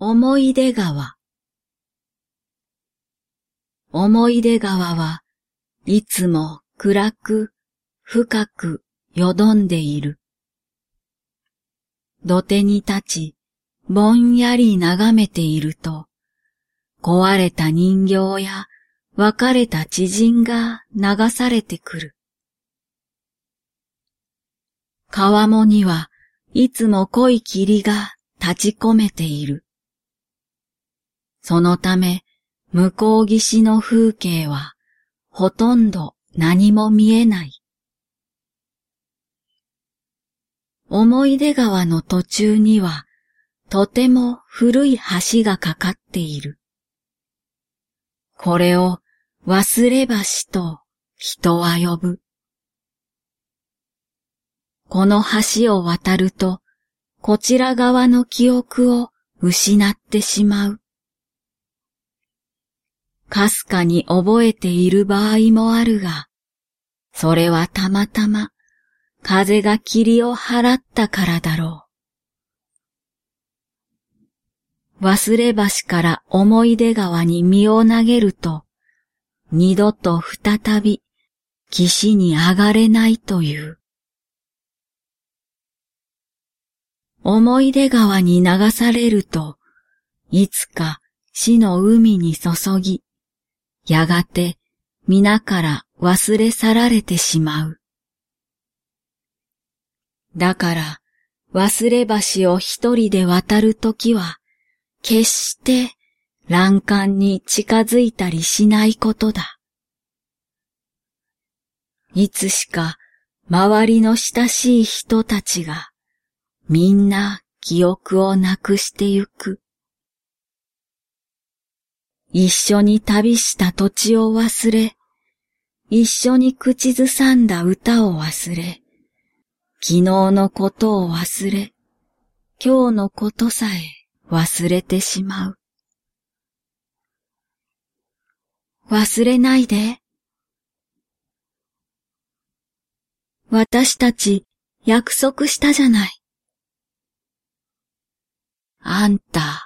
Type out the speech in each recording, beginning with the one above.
思い出川思い出川はいつも暗く深くよどんでいる。土手に立ちぼんやり眺めていると壊れた人形や別れた知人が流されてくる。川面にはいつも濃い霧が立ち込めている。そのため向こう岸の風景はほとんど何も見えない。思い出川の途中にはとても古い橋がかかっている。これを忘れ橋と人は呼ぶ。この橋を渡ると、こちら側の記憶を失ってしまう。かすかに覚えている場合もあるが、それはたまたま風が霧を払ったからだろう。忘れ橋から思い出川に身を投げると、二度と再び岸に上がれないという。思い出川に流されると、いつか死の海に注ぎ、やがて皆から忘れ去られてしまう。だから忘れ橋を一人で渡るときは、決して欄干に近づいたりしないことだ。いつしか周りの親しい人たちがみんな記憶をなくしてゆく。一緒に旅した土地を忘れ、一緒に口ずさんだ歌を忘れ、昨日のことを忘れ、今日のことさえ忘れてしまう。忘れないで。私たち約束したじゃない。あんた、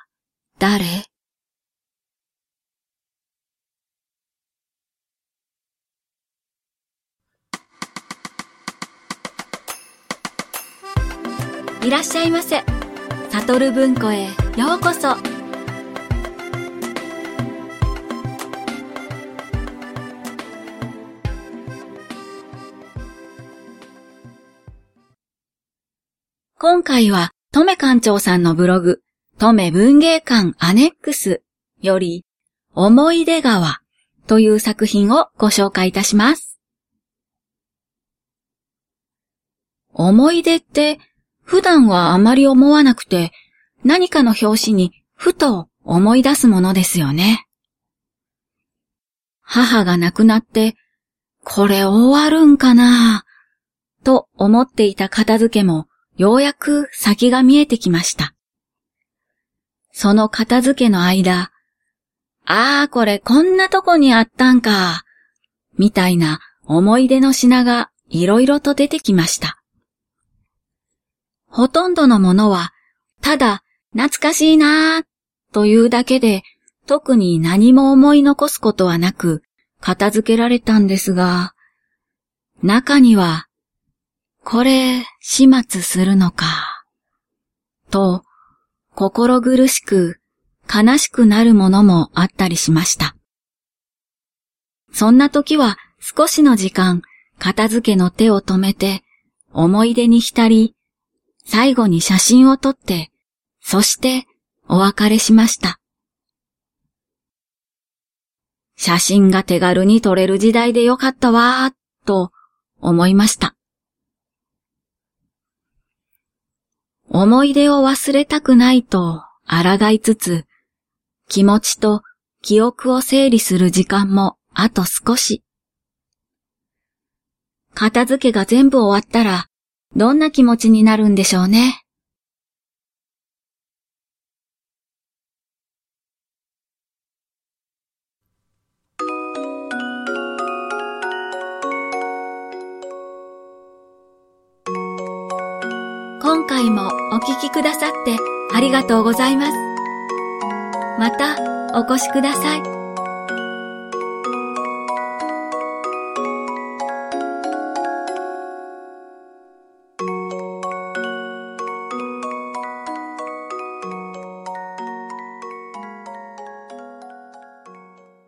いらっしゃいませ。サトル文庫へようこそ。今回は、トメ館長さんのブログ、トメ文芸館アネックスより、思い出川という作品をご紹介いたします。思い出って普段はあまり思わなくて何かの表紙にふと思い出すものですよね。母が亡くなってこれ終わるんかなと思っていた片付けもようやく先が見えてきました。その片付けの間、ああ、これこんなとこにあったんか、みたいな思い出の品がいろいろと出てきました。ほとんどのものは、ただ懐かしいなぁというだけで、特に何も思い残すことはなく、片付けられたんですが、中には、これ、始末するのか、と、心苦しく悲しくなるものもあったりしました。そんな時は少しの時間片付けの手を止めて思い出に浸り、最後に写真を撮って、そしてお別れしました。写真が手軽に撮れる時代でよかったわー、と思いました。思い出を忘れたくないと抗いつつ、気持ちと記憶を整理する時間もあと少し。片付けが全部終わったら、どんな気持ちになるんでしょうね。今回もお聞きくださってありがとうございます。またお越しください。